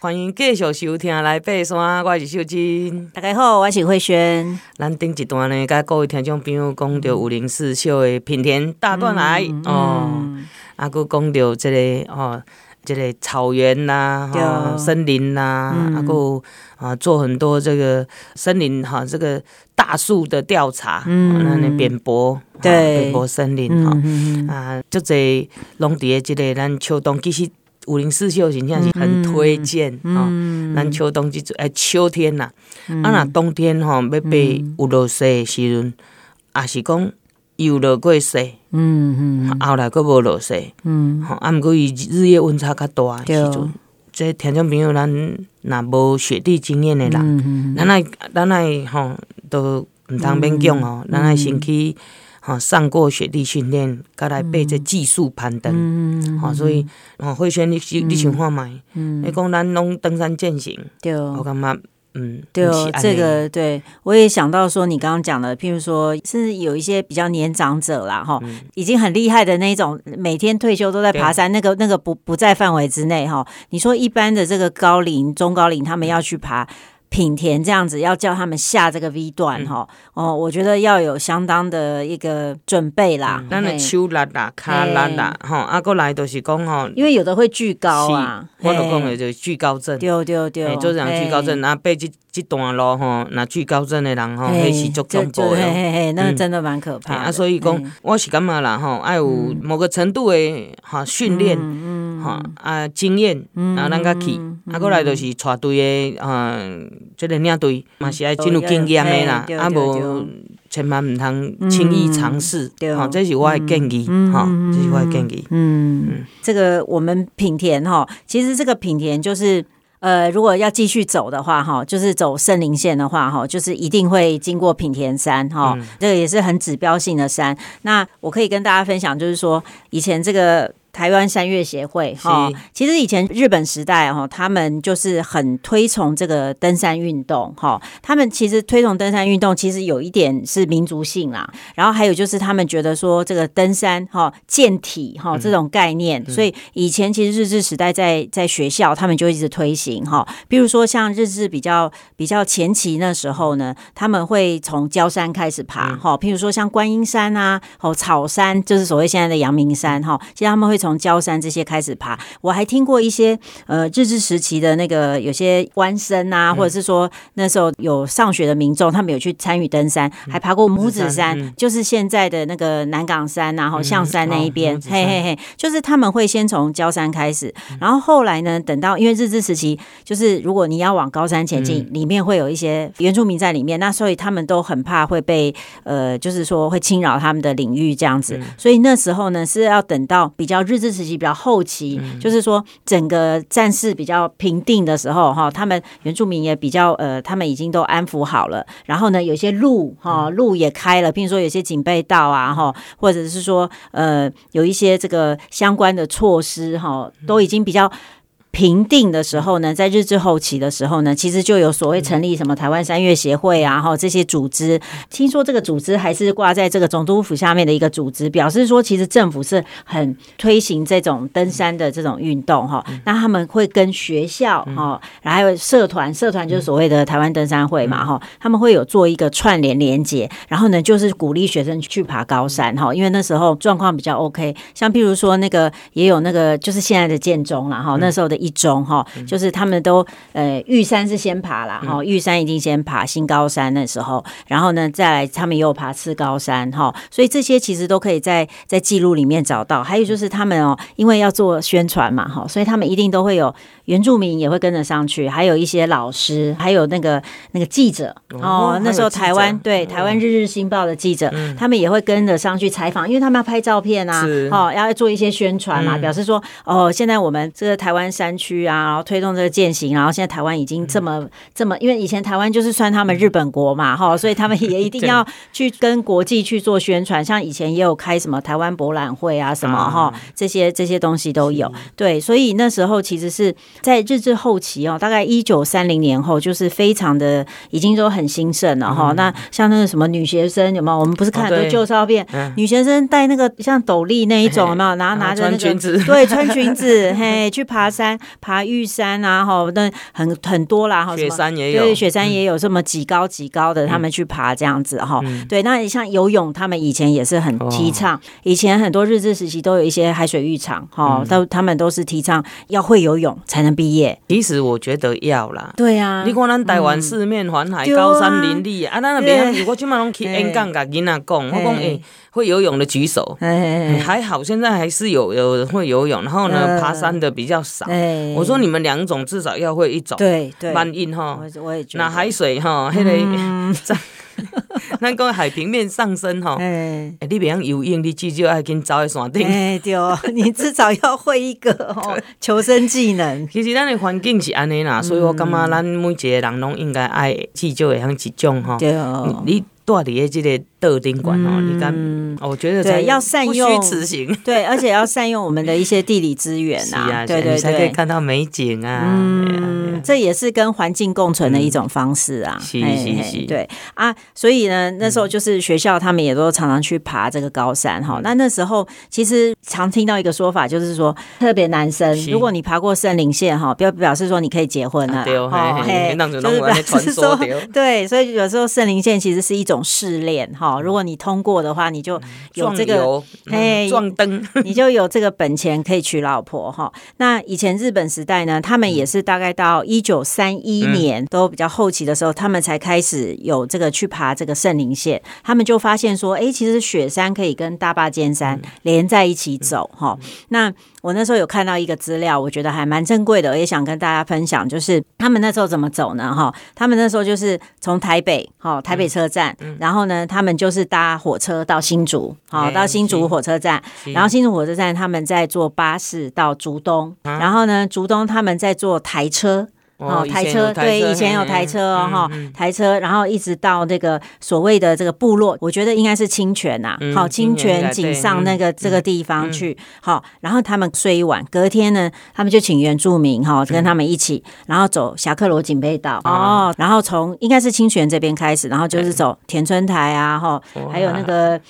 欢迎继续收听来爬山，我是秀真。大家好，我是慧萱。咱顶一段呢，甲各位听众朋友讲到五零四秀的品田大断崖、嗯、哦，啊，佮讲到这个哦，这个草原呐、啊，哈、哦，森林呐、啊，啊，阁啊，做很多这个森林哈、哦，这个大树的调查，嗯，那那扁柏，对，扁柏森林哈，嗯、啊，就这拢伫个这个咱秋冬其实。武陵四秀真正是很推荐哈，咱、秋冬季诶、欸、秋天呐，嗯、啊那冬天吼、哦、要被有落雪诶时阵，也是讲有落过雪，嗯嗯，后来佫无落雪，嗯，吼啊，毋过伊日夜温差较大诶时阵，即听众朋友咱若无雪地经验诶人，咱爱咱爱吼都毋通勉强哦，咱爱先去。哦，上过雪地训练，佮来背这技术攀登，嗯，好，所以哦，慧萱，你你想看觅？嗯，你讲咱拢登山健行，对，我感觉，嗯，对哦，这个对，我也想到说，你刚刚讲的，譬如说，甚至有一些比较年长者啦，哈，已经很厉害的那种，每天退休都在爬山，那个那个不不在范围之内哈。你说一般的这个高龄、中高龄，他们要去爬。品田这样子要叫他们下这个 V 段哈、嗯、哦，我觉得要有相当的一个准备啦。咱的手拉啦、卡拉啦，哈，啊，过来都是讲吼，因为有的会巨高啊，我都讲有就惧高症，对对对，就这样惧高症，然后被这这段路吼，那惧高症的人吼，那是足恐怖的，嘿嘿嘿，那真的蛮可怕。啊，所以讲，我是感觉啦，吼，爱有某个程度的哈训练，哈啊经验，然后咱个去，啊，过来就是带队的，嗯。这个领队嘛是爱真有经验的啦，啊无千万唔通轻易尝试，哈，这是我的建议，哈，这是我的建议。嗯，这个我们品田哈，其实这个品田就是，呃，如果要继续走的话，哈，就是走圣林线的话，哈，就是一定会经过品田山，哈，这个也是很指标性的山。那我可以跟大家分享，就是说以前这个。台湾山岳协会哈，其实以前日本时代哈，他们就是很推崇这个登山运动哈。他们其实推崇登山运动，其实有一点是民族性啦。然后还有就是他们觉得说这个登山哈健体哈这种概念，所以以前其实日治时代在在学校他们就一直推行哈。比如说像日治比较比较前期那时候呢，他们会从焦山开始爬哈。譬如说像观音山啊，哦草山，就是所谓现在的阳明山哈。其实他们会从从郊山这些开始爬，我还听过一些呃日治时期的那个有些官绅啊，或者是说那时候有上学的民众，他们有去参与登山，还爬过母子山，就是现在的那个南港山，然后象山那一边，嘿嘿嘿，就是他们会先从焦山开始，然后后来呢，等到因为日治时期，就是如果你要往高山前进，里面会有一些原住民在里面，那所以他们都很怕会被呃，就是说会侵扰他们的领域这样子，所以那时候呢是要等到比较日。治时期比较后期，嗯、就是说整个战事比较平定的时候，哈，他们原住民也比较呃，他们已经都安抚好了。然后呢，有些路哈路也开了，譬如说有些警备道啊，哈，或者是说呃，有一些这个相关的措施哈，都已经比较。平定的时候呢，在日治后期的时候呢，其实就有所谓成立什么台湾山岳协会啊，哈这些组织。听说这个组织还是挂在这个总督府下面的一个组织，表示说其实政府是很推行这种登山的这种运动哈。那他们会跟学校哈，然后还有社团，社团就是所谓的台湾登山会嘛哈，他们会有做一个串联连接，然后呢就是鼓励学生去爬高山哈，因为那时候状况比较 OK，像譬如说那个也有那个就是现在的建中了哈，那时候的一。中哈，就是他们都呃玉山是先爬了哈，玉山一定先爬新高山那时候，然后呢再来他们又爬次高山哈，所以这些其实都可以在在记录里面找到。还有就是他们哦，因为要做宣传嘛哈，所以他们一定都会有原住民也会跟着上去，还有一些老师，还有那个那个记者哦，那时候台湾对台湾日日新报的记者，他们也会跟着上去采访，因为他们要拍照片啊，哦要做一些宣传嘛，表示说哦现在我们这个台湾山区啊，然后推动这个践行，然后现在台湾已经这么、嗯、这么，因为以前台湾就是算他们日本国嘛，哈，所以他们也 一定要去跟国际去做宣传。像以前也有开什么台湾博览会啊，什么哈，这些这些东西都有。对，所以那时候其实是在日治后期哦，大概一九三零年后，就是非常的已经都很兴盛了哈。那像那个什么女学生有没有？我们不是看很多旧照片，女学生戴那个像斗笠那一种有没有？然后拿着那个对 穿裙子嘿去爬山。山，爬玉山啊，哈，那很很多啦，哈，雪山也有，对，雪山也有这么几高几高的，他们去爬这样子哈。对，那你像游泳，他们以前也是很提倡，以前很多日治时期都有一些海水浴场，哈，都他们都是提倡要会游泳才能毕业。其实我觉得要啦，对啊，你看咱台湾四面环海，高山林立啊，咱那边如果今麦拢去演讲，甲囡仔讲，我讲诶。会游泳的举手，还好，现在还是有有人会游泳，然后呢，爬山的比较少。我说你们两种至少要会一种，对对，蛮硬哈。我也觉得。那海水哈，那个那个 海平面上升哈，哎，你别样游泳，你至少要跟走在山顶。哎，对哦，你至少要会一个 求生技能。其实咱的环境是安尼啦，所以我感觉咱每一个人拢应该爱至少会像一种哈。对哦，你住伫个这个。德丁馆哦，你看，我觉得对，要善用此行，对，而且要善用我们的一些地理资源啊，对对对，才可以看到美景啊，嗯，这也是跟环境共存的一种方式啊，是是是，对。啊，所以呢，那时候就是学校他们也都常常去爬这个高山哈。那那时候其实常听到一个说法，就是说特别男生，如果你爬过圣林线哈，表表示说你可以结婚了，对，就是表示 说，对，所以有时候圣林线其实是一种试炼哈。哦，如果你通过的话，你就有这个哎 撞灯，你就有这个本钱可以娶老婆哈。那以前日本时代呢，他们也是大概到一九三一年都比较后期的时候，他们才开始有这个去爬这个圣灵线。他们就发现说，哎，其实雪山可以跟大霸尖山连在一起走哈。那我那时候有看到一个资料，我觉得还蛮珍贵的，我也想跟大家分享，就是他们那时候怎么走呢？哈，他们那时候就是从台北，哈，台北车站，然后呢，他们就是搭火车到新竹，好，到新竹火车站，然后新竹火车站他们在坐巴士到竹东，然后呢，竹东他们在坐台车。哦，台车对，以前有台车哦，哈，台车，然后一直到那个所谓的这个部落，我觉得应该是清泉呐，好，清泉井上那个这个地方去，好，然后他们睡一晚，隔天呢，他们就请原住民哈跟他们一起，然后走侠客罗警备道哦，然后从应该是清泉这边开始，然后就是走田村台啊，哈，还有那个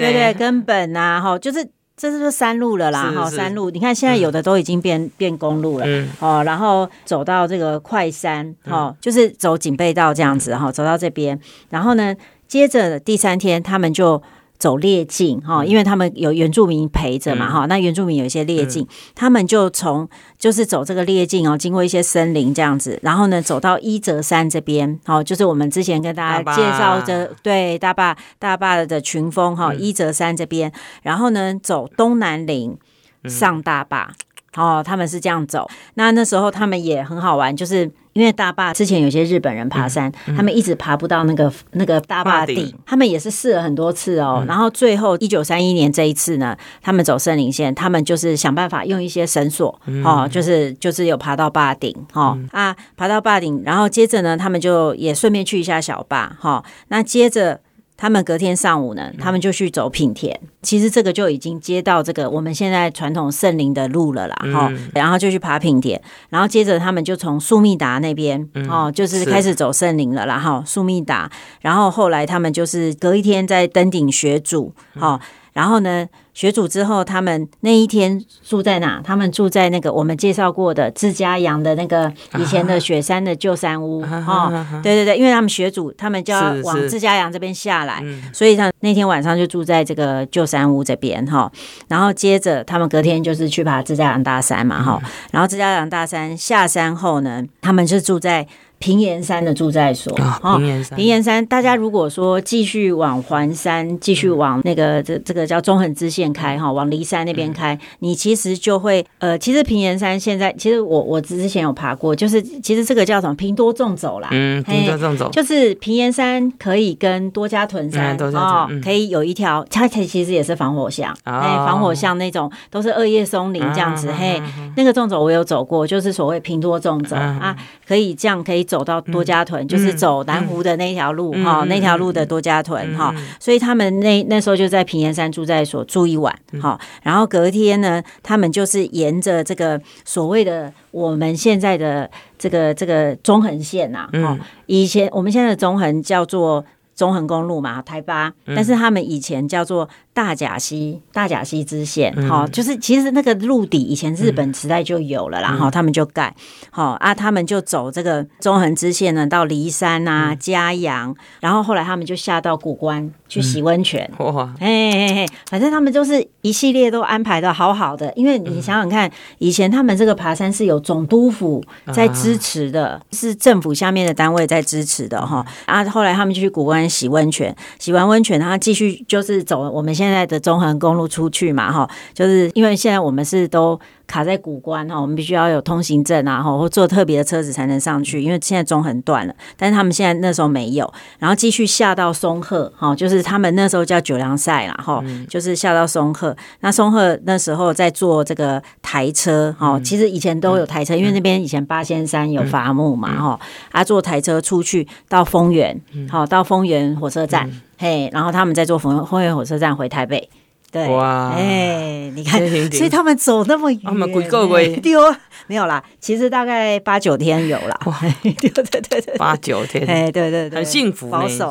对对根本啊，哈，就是。这是不是山路了啦，哈，山路，你看现在有的都已经变、嗯、变公路了，哦、嗯，然后走到这个快山，哈、嗯，就是走警备道这样子，哈，走到这边，然后呢，接着第三天他们就。走列径哈，因为他们有原住民陪着嘛哈，那原住民有一些列径，他们就从就是走这个列径哦，经过一些森林这样子，然后呢走到伊泽山这边，好，就是我们之前跟大家介绍的对大坝大坝的群峰哈，伊泽山这边，然后呢走东南岭上大霸。哦，他们是这样走。那那时候他们也很好玩，就是因为大坝之前有些日本人爬山，嗯嗯、他们一直爬不到那个那个大坝顶，他们也是试了很多次哦。嗯、然后最后一九三一年这一次呢，他们走森林线，他们就是想办法用一些绳索，嗯、哦，就是就是有爬到坝顶，哈、啊，爬到坝顶，然后接着呢，他们就也顺便去一下小坝，哈、哦，那接着。他们隔天上午呢，他们就去走品田。其实这个就已经接到这个我们现在传统圣林的路了啦，哈、嗯。然后就去爬品田，然后接着他们就从苏密达那边，哦、嗯，就是开始走圣林了啦，哈。苏密达，然后后来他们就是隔一天在登顶学主，哈。然后呢，学主之后，他们那一天住在哪？他们住在那个我们介绍过的自家养的那个以前的雪山的旧山屋 哦。对对对，因为他们学主，他们就要往自家养这边下来，所以他那天晚上就住在这个旧山屋这边哈。然后接着他们隔天就是去爬自家养大山嘛哈。然后自家养大山下山后呢，他们就住在。平岩山的住宅所，平岩山，平岩山，大家如果说继续往环山，继续往那个这这个叫中横支线开哈，往梨山那边开，你其实就会呃，其实平岩山现在其实我我之前有爬过，就是其实这个叫什么平多纵走啦，嗯，平多纵走，就是平岩山可以跟多加屯山哦，可以有一条，它其实也是防火巷，哎，防火巷那种都是二叶松林这样子，嘿，那个纵走我有走过，就是所谓平多纵走啊，可以这样可以。走到多家屯，嗯、就是走南湖的那条路哈，嗯、那条路的多家屯哈，嗯、所以他们那那时候就在平岩山住在所住一晚哈，嗯、然后隔天呢，他们就是沿着这个所谓的我们现在的这个这个中横线呐，哈，嗯、以前我们现在的中横叫做中横公路嘛，台八，但是他们以前叫做。大甲溪大甲溪支线，好、嗯，就是其实那个陆底以前日本时代就有了啦，然后、嗯、他们就盖，好啊，他们就走这个中横支线呢，到骊山啊、嘉阳、嗯，然后后来他们就下到古关去洗温泉，哇，嘿嘿嘿，反正他们就是一系列都安排的好好的，因为你想想看，以前他们这个爬山是有总督府在支持的，啊、是政府下面的单位在支持的哈，啊，后来他们就去古关洗温泉，洗完温泉，然后继续就是走我们现在。现在的中横公路出去嘛，哈，就是因为现在我们是都卡在古关哈，我们必须要有通行证啊，哈，或坐特别的车子才能上去。因为现在中横断了，但是他们现在那时候没有，然后继续下到松鹤，哈，就是他们那时候叫九良赛啦，哈，就是下到松鹤。那松鹤那时候在坐这个台车，哈，其实以前都有台车，因为那边以前八仙山有伐木嘛，哈，啊，坐台车出去到丰原，好，到丰原火车站。嘿，然后他们再坐丰丰原火车站回台北，对，哇，哎，你看，所以他们走那么远，他们鬼够鬼丢没有啦，其实大概八九天有啦，对对对对，八九天，哎，对对对，很幸福，保守，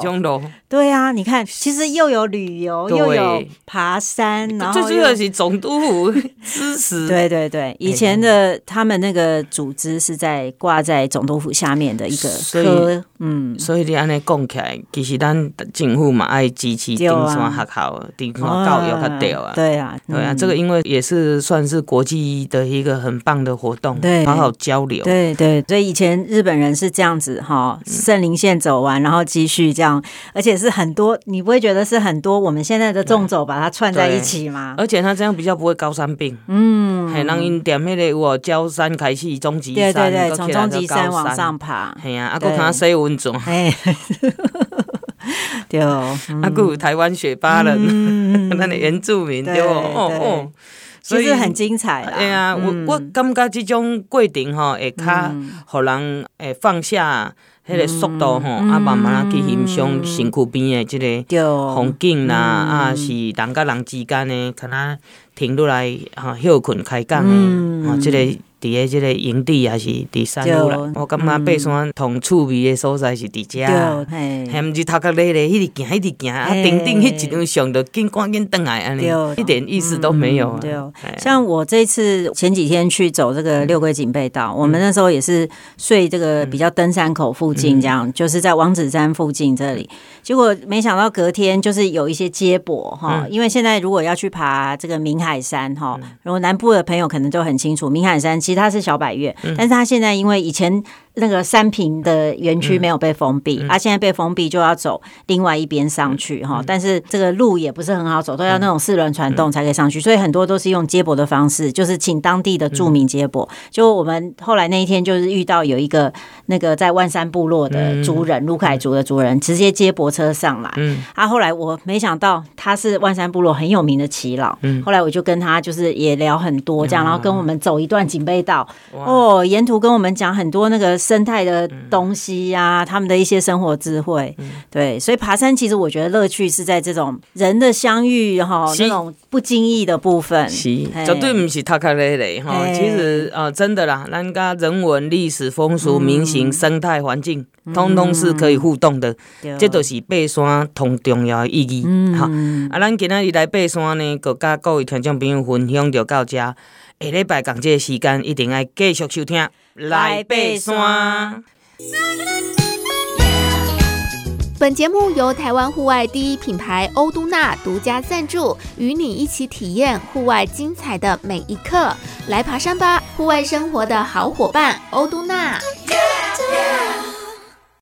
对啊，你看，其实又有旅游，又有爬山，然后最主要是总督府支持。对对对，以前的他们那个组织是在挂在总督府下面的一个科，嗯，所以你安尼讲起来，其实咱政府嘛爱支持登山学校、登山教育较对啊。对啊，对啊，这个因为也是算是国际的一个很棒的活动，对，好好交流。对对，所以以前日本人是这样子哈，圣林线走完，然后继续这样，而且。是很多，你不会觉得是很多？我们现在的纵走把它串在一起吗？而且它这样比较不会高山病。嗯，很让因点迄个我焦山开始终极山，对对对，从终极山往上爬。哎呀，阿哥看洗温泉。哎，对，阿哥台湾雪巴人，那里原住民对哦哦，所以很精彩。对啊，我我感觉这种过程吼，会较让人诶放下。迄个速度吼，啊，慢慢啊去欣赏身躯边的这个风景啦，啊，是人甲人之间的，可能停落来哈休困开讲的，啊，这个。伫个即个营地还是伫山路啦，我感觉爬山同趣味的所在是伫遮，还毋是头壳累累，一直行一直行，啊，顶顶迄一张上就紧赶紧转来安尼，一点意思都没有。对，像我这次前几天去走这个六龟警备道，我们那时候也是睡这个比较登山口附近，这样就是在王子山附近这里，结果没想到隔天就是有一些接驳哈，因为现在如果要去爬这个明海山哈，如果南部的朋友可能都很清楚明海山。其实他是小百越，但是他现在因为以前。那个三坪的园区没有被封闭，它、嗯嗯啊、现在被封闭，就要走另外一边上去哈。嗯、但是这个路也不是很好走，都要那种四轮传动才可以上去，所以很多都是用接驳的方式，就是请当地的住民接驳。就我们后来那一天就是遇到有一个那个在万山部落的族人，卢凯族的族人，直接接驳车上来。嗯，啊，后来我没想到他是万山部落很有名的耆老。嗯，后来我就跟他就是也聊很多这样，然后跟我们走一段警备道。哦，沿途跟我们讲很多那个。生态的东西呀、啊，他们的一些生活智慧，嗯、对，所以爬山其实我觉得乐趣是在这种人的相遇哈，那种不经意的部分，是。绝对不是塔卡累累哈。其实啊、呃，真的啦，咱家人文、历史、风俗、民情、生态环境，通通是可以互动的，嗯、这都是爬山同重要的意义。嗯，好，啊，咱今仔日来爬山呢，各甲各位听众朋友分享就到这。下礼拜同这个时间一定要继续收听来爬山。本节目由台湾户外第一品牌欧都娜独家赞助，与你一起体验户外精彩的每一刻。来爬山吧，户外生活的好伙伴，欧都娜。